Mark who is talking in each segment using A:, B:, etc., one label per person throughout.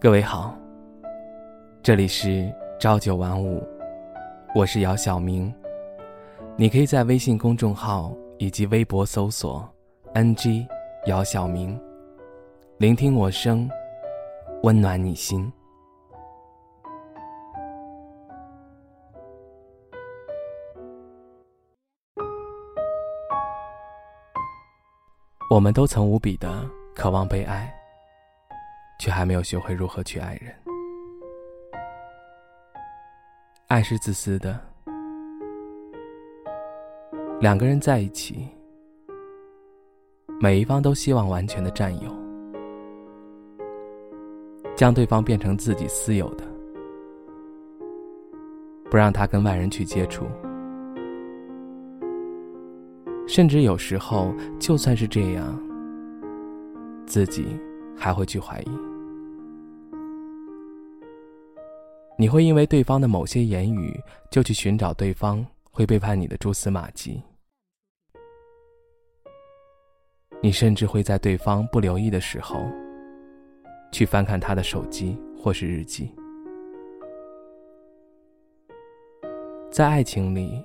A: 各位好，这里是朝九晚五，我是姚晓明。你可以在微信公众号以及微博搜索 “ng 姚晓明”，聆听我声，温暖你心。我们都曾无比的渴望被爱。却还没有学会如何去爱人。爱是自私的，两个人在一起，每一方都希望完全的占有，将对方变成自己私有的，不让他跟外人去接触，甚至有时候就算是这样，自己还会去怀疑。你会因为对方的某些言语，就去寻找对方会背叛你的蛛丝马迹。你甚至会在对方不留意的时候，去翻看他的手机或是日记。在爱情里，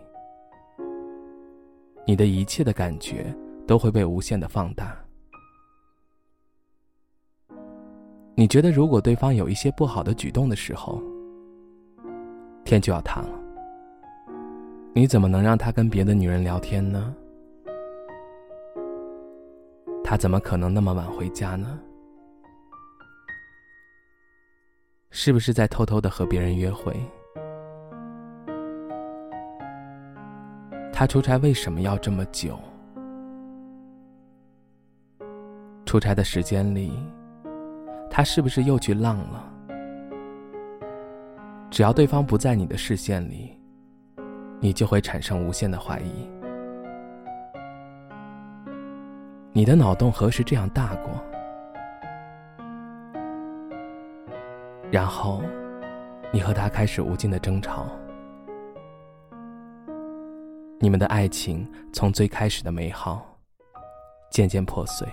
A: 你的一切的感觉都会被无限的放大。你觉得，如果对方有一些不好的举动的时候，天就要塌了，你怎么能让他跟别的女人聊天呢？他怎么可能那么晚回家呢？是不是在偷偷的和别人约会？他出差为什么要这么久？出差的时间里，他是不是又去浪了？只要对方不在你的视线里，你就会产生无限的怀疑。你的脑洞何时这样大过？然后，你和他开始无尽的争吵，你们的爱情从最开始的美好，渐渐破碎。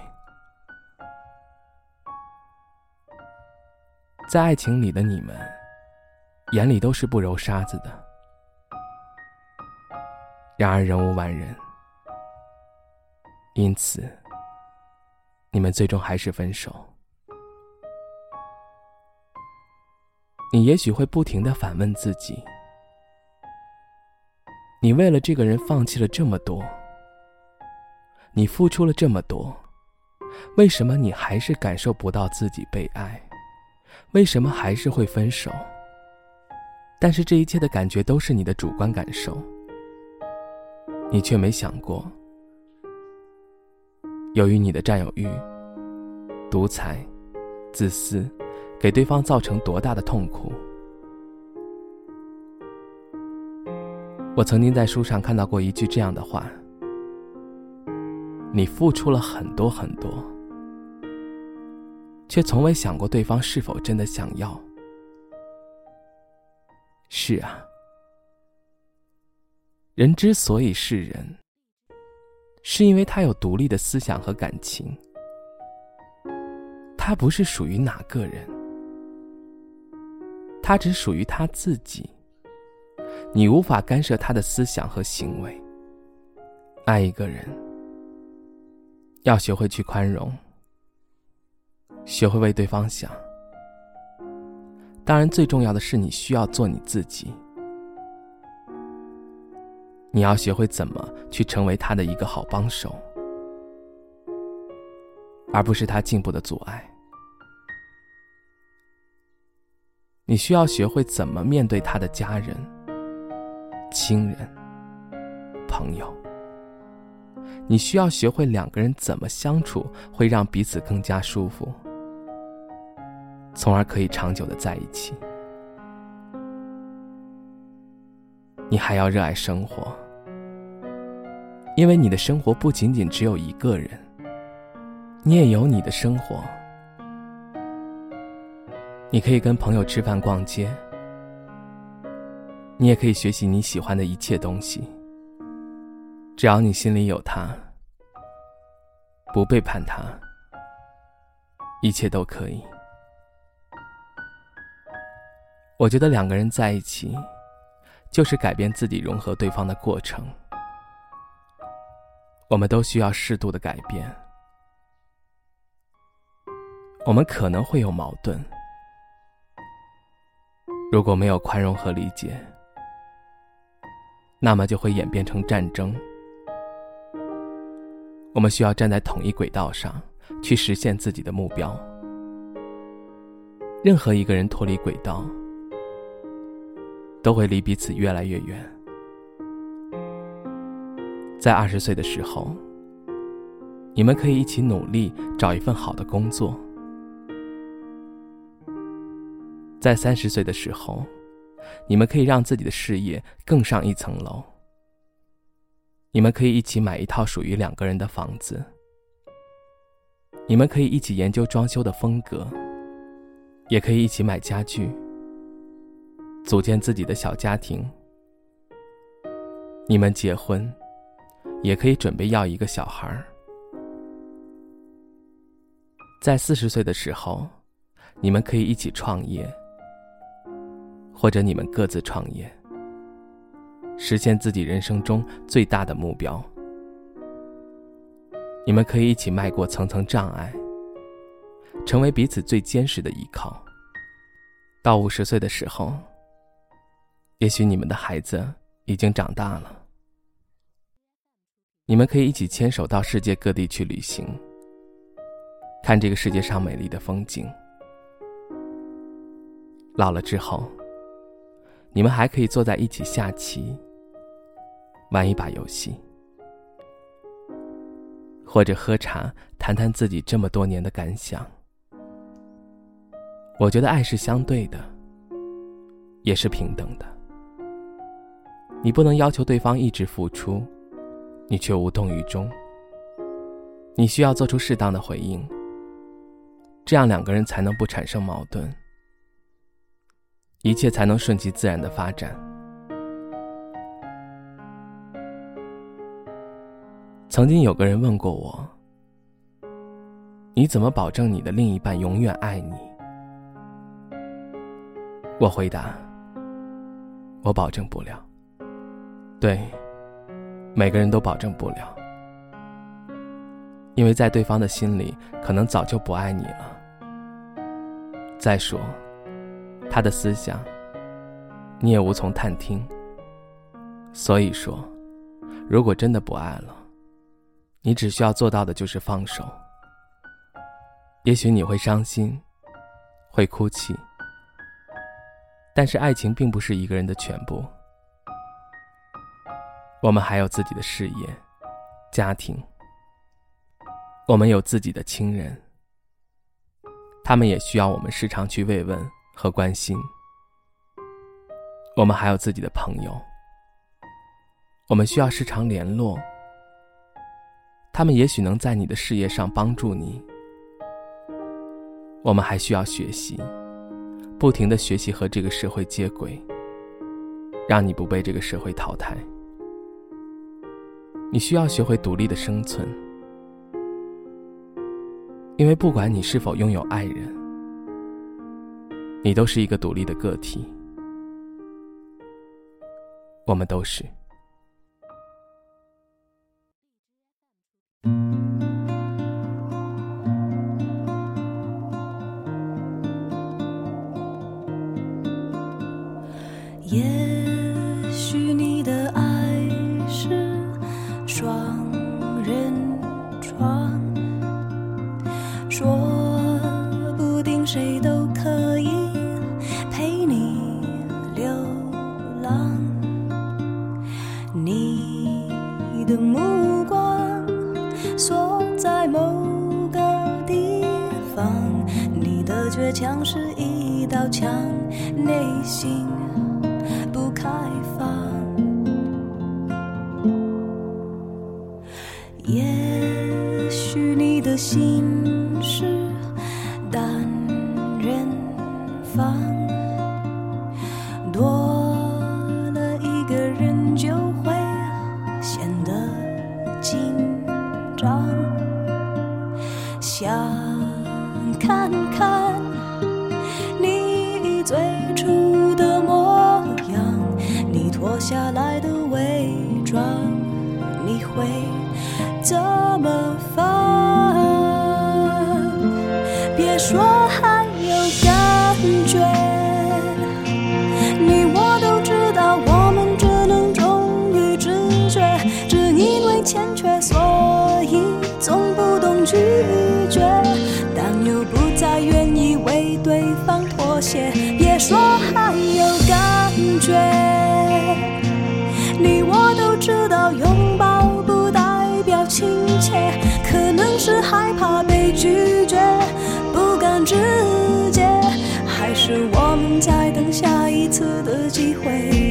A: 在爱情里的你们。眼里都是不揉沙子的，然而人无完人，因此你们最终还是分手。你也许会不停的反问自己：你为了这个人放弃了这么多，你付出了这么多，为什么你还是感受不到自己被爱？为什么还是会分手？但是这一切的感觉都是你的主观感受，你却没想过，由于你的占有欲、独裁、自私，给对方造成多大的痛苦。我曾经在书上看到过一句这样的话：你付出了很多很多，却从未想过对方是否真的想要。是啊，人之所以是人，是因为他有独立的思想和感情。他不是属于哪个人，他只属于他自己。你无法干涉他的思想和行为。爱一个人，要学会去宽容，学会为对方想。当然，最重要的是你需要做你自己。你要学会怎么去成为他的一个好帮手，而不是他进步的阻碍。你需要学会怎么面对他的家人、亲人、朋友。你需要学会两个人怎么相处，会让彼此更加舒服。从而可以长久的在一起。你还要热爱生活，因为你的生活不仅仅只有一个人，你也有你的生活。你可以跟朋友吃饭、逛街，你也可以学习你喜欢的一切东西。只要你心里有他，不背叛他，一切都可以。我觉得两个人在一起，就是改变自己、融合对方的过程。我们都需要适度的改变。我们可能会有矛盾，如果没有宽容和理解，那么就会演变成战争。我们需要站在统一轨道上，去实现自己的目标。任何一个人脱离轨道，都会离彼此越来越远。在二十岁的时候，你们可以一起努力找一份好的工作；在三十岁的时候，你们可以让自己的事业更上一层楼。你们可以一起买一套属于两个人的房子。你们可以一起研究装修的风格，也可以一起买家具，组建自己的小家庭。你们结婚，也可以准备要一个小孩儿。在四十岁的时候，你们可以一起创业，或者你们各自创业。实现自己人生中最大的目标。你们可以一起迈过层层障碍，成为彼此最坚实的依靠。到五十岁的时候，也许你们的孩子已经长大了，你们可以一起牵手到世界各地去旅行，看这个世界上美丽的风景。老了之后，你们还可以坐在一起下棋。玩一把游戏，或者喝茶，谈谈自己这么多年的感想。我觉得爱是相对的，也是平等的。你不能要求对方一直付出，你却无动于衷。你需要做出适当的回应，这样两个人才能不产生矛盾，一切才能顺其自然的发展。曾经有个人问过我：“你怎么保证你的另一半永远爱你？”我回答：“我保证不了。”对，每个人都保证不了，因为在对方的心里，可能早就不爱你了。再说，他的思想，你也无从探听。所以说，如果真的不爱了，你只需要做到的就是放手。也许你会伤心，会哭泣，但是爱情并不是一个人的全部。我们还有自己的事业、家庭，我们有自己的亲人，他们也需要我们时常去慰问和关心。我们还有自己的朋友，我们需要时常联络。他们也许能在你的事业上帮助你。我们还需要学习，不停的学习和这个社会接轨，让你不被这个社会淘汰。你需要学会独立的生存，因为不管你是否拥有爱人，你都是一个独立的个体。我们都是。
B: 锁在某个地方，你的倔强是一道墙，内心不。开放，也许你的心是害怕被拒绝不敢直接还是我们在等下一次的机会？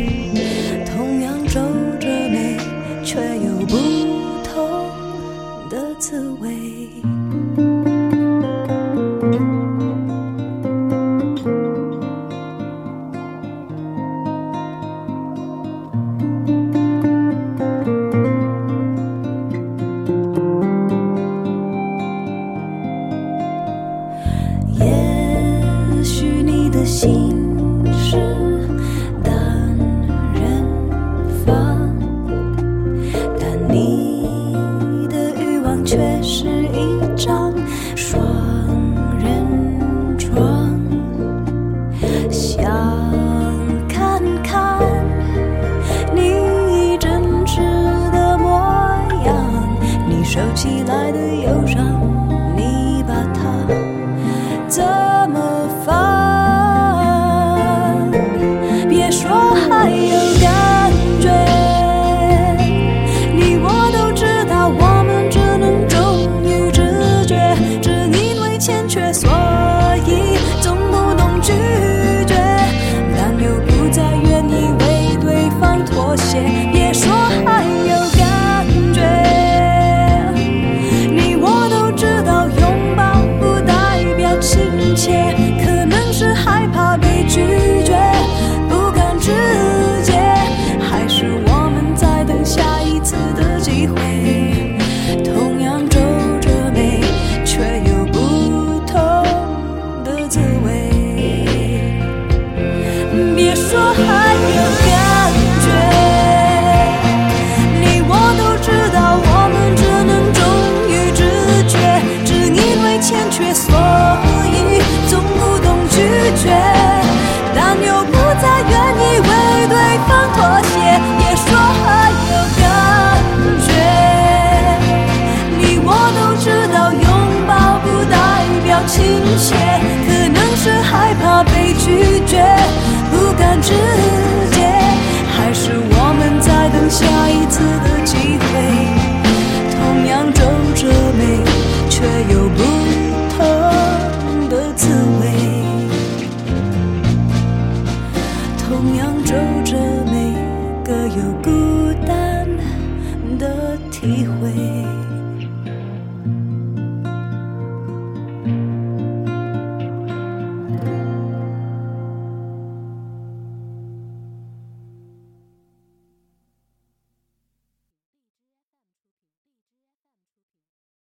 B: 却所。